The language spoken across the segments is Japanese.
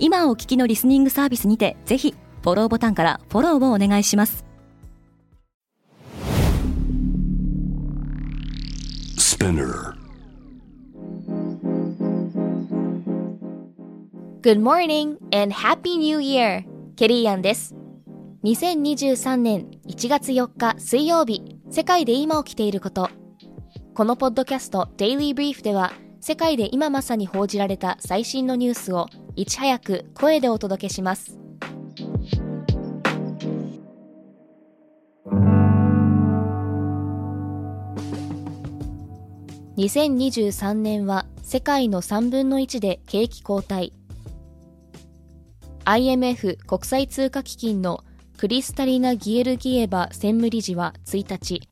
今お聞きのリスニングサービスにてぜひフォローボタンからフォローをお願いします Good morning and Happy New Year! ケリーアンです。2023年1月4日水曜日、世界で今起きていること。このポッドキャスト Daily Brief では、世界で今まさに報じられた最新のニュースをいち早く声でお届けします。2023年は世界の3分の1で景気後退 IMF 国際通貨基金のクリスタリナ・ギエルギエバ専務理事は1日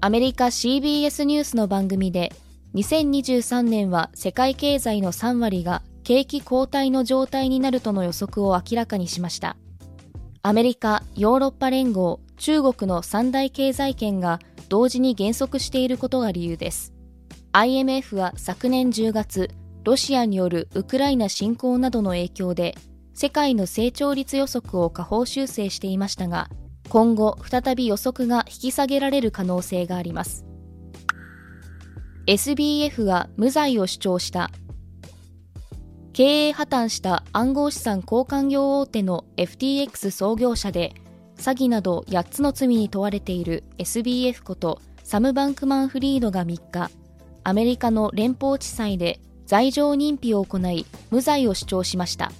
アメリカ CBS ニュースの番組で2023年は世界経済の3割が景気後退の状態になるとの予測を明らかにしました。アメリカ、ヨーロッパ連合、中国の三大経済圏が同時に減速していることが理由です。IMF は昨年10月、ロシアによるウクライナ侵攻などの影響で、世界の成長率予測を下方修正していましたが、今後再び予測が引き下げられる可能性があります。SBF が無罪を主張した。経営破綻した暗号資産交換業大手の FTX 創業者で詐欺など8つの罪に問われている SBF ことサム・バンクマン・フリードが3日アメリカの連邦地裁で罪状認否を行い無罪を主張しました。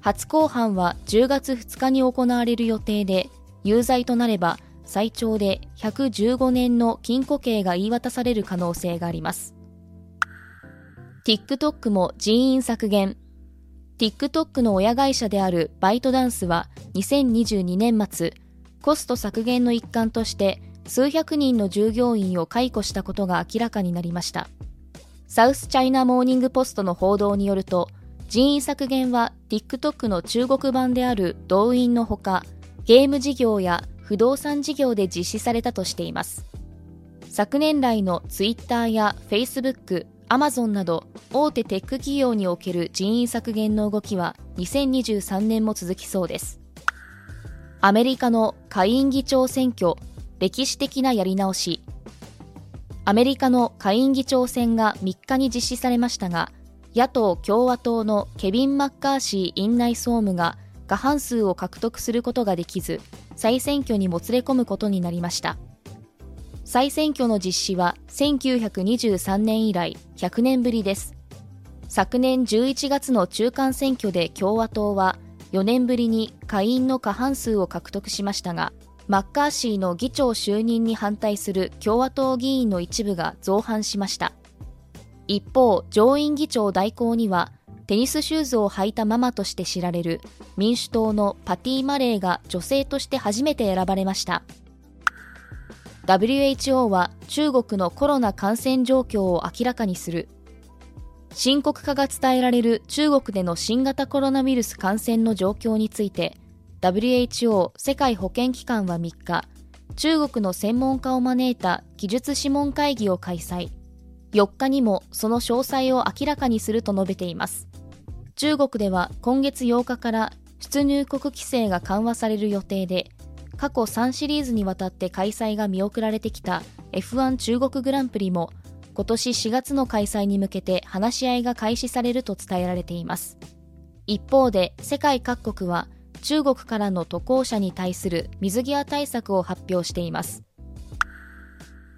初公判は10月2日に行われる予定で有罪となれば最長で115年の禁錮刑が言い渡される可能性があります。TikTok も人員削減。TikTok の親会社であるバイトダンスは2022年末コスト削減の一環として数百人の従業員を解雇したことが明らかになりました。サウスチャイナモーニングポストの報道によると人員削減は TikTok の中国版である動員のほかゲーム事業や不動産事業で実施されたとしています。昨年来の Twitter や Facebook、Amazon など大手テック企業における人員削減の動きは2023年も続きそうです。アメリカの下院議長選挙歴史的なやり直し。アメリカの下院議長選が3日に実施されましたが野党・共和党のケビン・マッカーシー院内総務が過半数を獲得することができず再選挙にもつれ込むことになりました。再選挙の実施は1923年以来100年ぶりです。昨年11月の中間選挙で共和党は4年ぶりに下院の過半数を獲得しましたがマッカーシーの議長就任に反対する共和党議員の一部が造反しました。一方上院議長代行にはテニスシューズを履いたママとして知られる民主党のパティ・マレーが女性として初めて選ばれました。WHO は中国のコロナ感染状況を明らかにする。深刻化が伝えられる中国での新型コロナウイルス感染の状況について WHO 世界保健機関は3日中国の専門家を招いた技術諮問会議を開催。4日にもその詳細を明らかにすると述べています。中国では今月8日から出入国規制が緩和される予定で過去3シリーズにわたって開催が見送られてきた F1 中国グランプリも今年4月の開催に向けて話し合いが開始されると伝えられています。一方で世界各国は中国からの渡航者に対する水際対策を発表しています。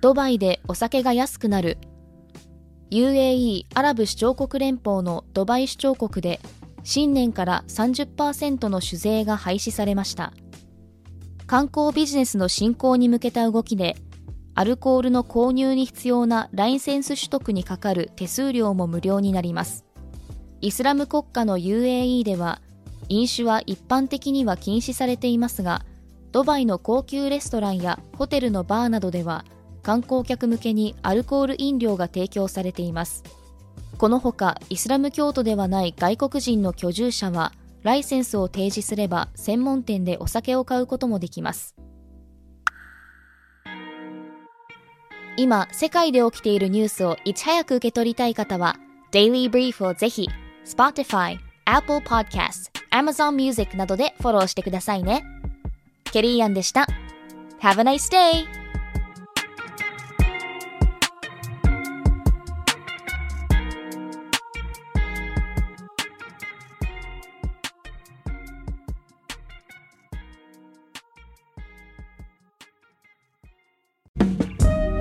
ドバイでお酒が安くなる。UAE アラブ首長国連邦のドバイ首長国で新年から30%の酒税が廃止されました。観光ビジネスの振興に向けた動きでアルコールの購入に必要なライセンス取得にかかる手数料も無料になります。イスラム国家の UAE では飲酒は一般的には禁止されていますがドバイの高級レストランやホテルのバーなどでは観光客向けにアルコール飲料が提供されています。このほかイスラム教徒ではない外国人の居住者はライセンスを提示すれば専門店でお酒を買うこともできます。今世界で起きているニュースをいち早く受け取りたい方は Daily Brief をぜひ Spotify、Apple Podcast、Amazon Music などでフォローしてくださいね。ケリーアンでした。Have a nice day!